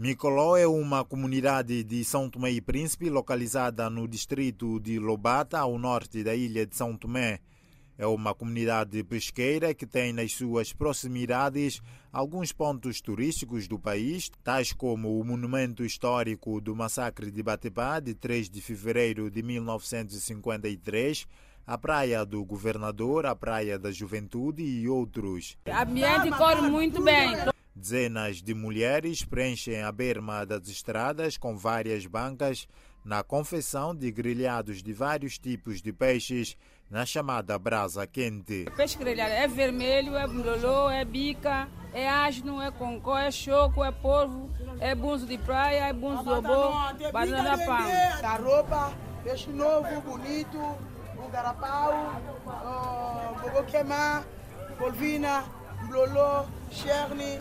Micoló é uma comunidade de São Tomé e Príncipe localizada no distrito de Lobata, ao norte da ilha de São Tomé. É uma comunidade pesqueira que tem nas suas proximidades alguns pontos turísticos do país, tais como o Monumento Histórico do Massacre de Batepá, de 3 de fevereiro de 1953, a Praia do Governador, a Praia da Juventude e outros. O ambiente corre muito bem. Dezenas de mulheres preenchem a berma das estradas com várias bancas na confecção de grelhados de vários tipos de peixes na chamada brasa quente. Peixe grelhado é vermelho, é blolô, é bica, é asno, é concó, é choco, é polvo, é bunzo de praia, é bunzo do obô, banana da pão. Garopa, peixe novo, bonito, o garapau, bobô queimar, polvina, blolô, cherne,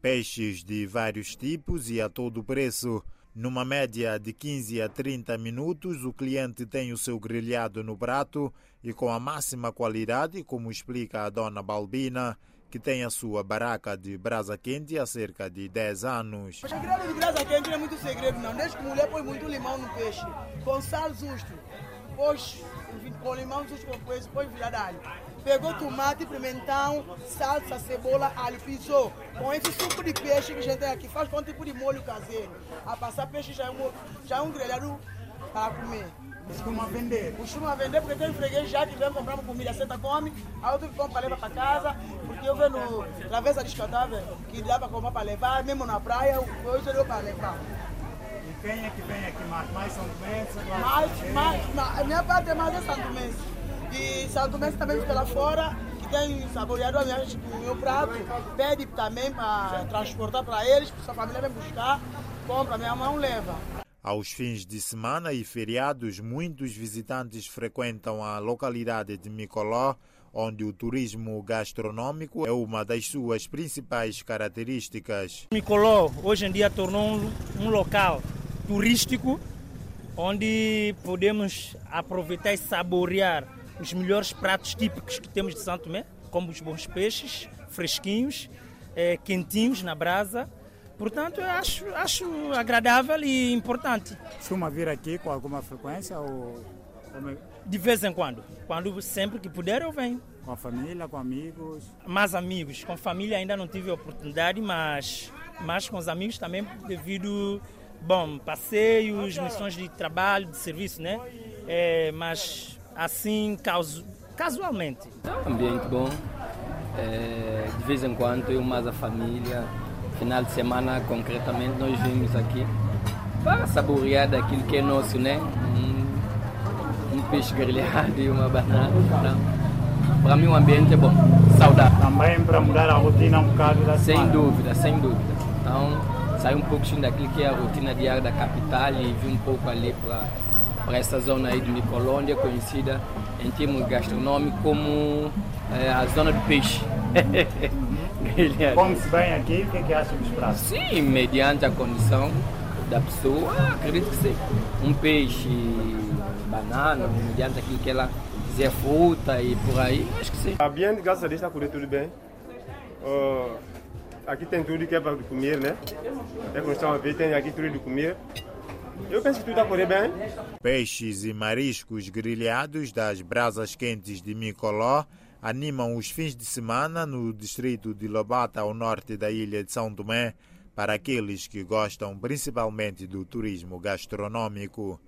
Peixes de vários tipos e a todo preço. Numa média de 15 a 30 minutos, o cliente tem o seu grelhado no prato e com a máxima qualidade, como explica a dona Balbina, que tem a sua baraca de brasa quente há cerca de 10 anos. O segredo de brasa quente não é muito segredo, não. Desde que mulher põe muito limão no peixe, com sal justo, depois com limão justo, depois, depois virar alho pegou tomate, pimentão, salsa, cebola, alho, pisou. Com esse suco de peixe que a gente tem aqui, faz com um tipo de molho caseiro. A passar peixe já é um, já é um grelhado para comer. Costuma vender? Costuma vender porque tem freguês já que vem comprar uma comida, senta come, a outro compra leva para casa, porque eu vejo no travessa descartável que dá para comprar para levar, mesmo na praia, hoje eu dou para levar. E quem é que vem aqui mais? Mais São Tomé? Mais, mais, mais, a minha parte é mais é São Tomé de São Tomé também pela fora, que tem saboreado a minha, o meu prato, pede também para transportar para eles, sua família vem buscar, compra, minha mão leva. Aos fins de semana e feriados, muitos visitantes frequentam a localidade de Micoló, onde o turismo gastronômico é uma das suas principais características. Micoló hoje em dia tornou um, um local turístico onde podemos aproveitar e saborear os melhores pratos típicos que temos de Santo Tomé, como os bons peixes, fresquinhos, é, quentinhos na brasa. Portanto, eu acho, acho agradável e importante. Costuma vir aqui com alguma frequência ou... De vez em quando. Quando sempre que puder eu venho. Com a família, com amigos? Mais amigos. Com família ainda não tive oportunidade, mas, mas com os amigos também devido, bom, passeios, missões de trabalho, de serviço, né? É, mas assim casu casualmente. Ambiente bom, é, de vez em quando eu mais a família, final de semana concretamente nós vimos aqui para saborear daquilo que é nosso, né? Um, um peixe grelhado e uma banana. Então, para mim o ambiente é bom, saudável. Também para mudar a rotina um bocado da Sem semana. dúvida, sem dúvida. Então, sair um pouquinho daquilo que é a rotina diária da capital e vir um pouco ali para para essa zona aí de Micolândia, conhecida em termos gastronômicos como é, a zona do peixe. Come-se bem aqui, o que, é que acha dos pratos? Sim, mediante a condição da pessoa, acredito que sim. Um peixe, banana, mediante aquilo que ela quiser, fruta e por aí, acho que sim. A ambiente, graças a Deus, está correndo tudo bem. Uh, aqui tem tudo que é para comer, né? É como estão a ver, tem aqui tudo de comer. Eu penso que tudo está a correr bem. Peixes e mariscos grelhados das brasas quentes de Micoló animam os fins de semana no distrito de Lobata, ao norte da ilha de São Tomé, para aqueles que gostam principalmente do turismo gastronômico.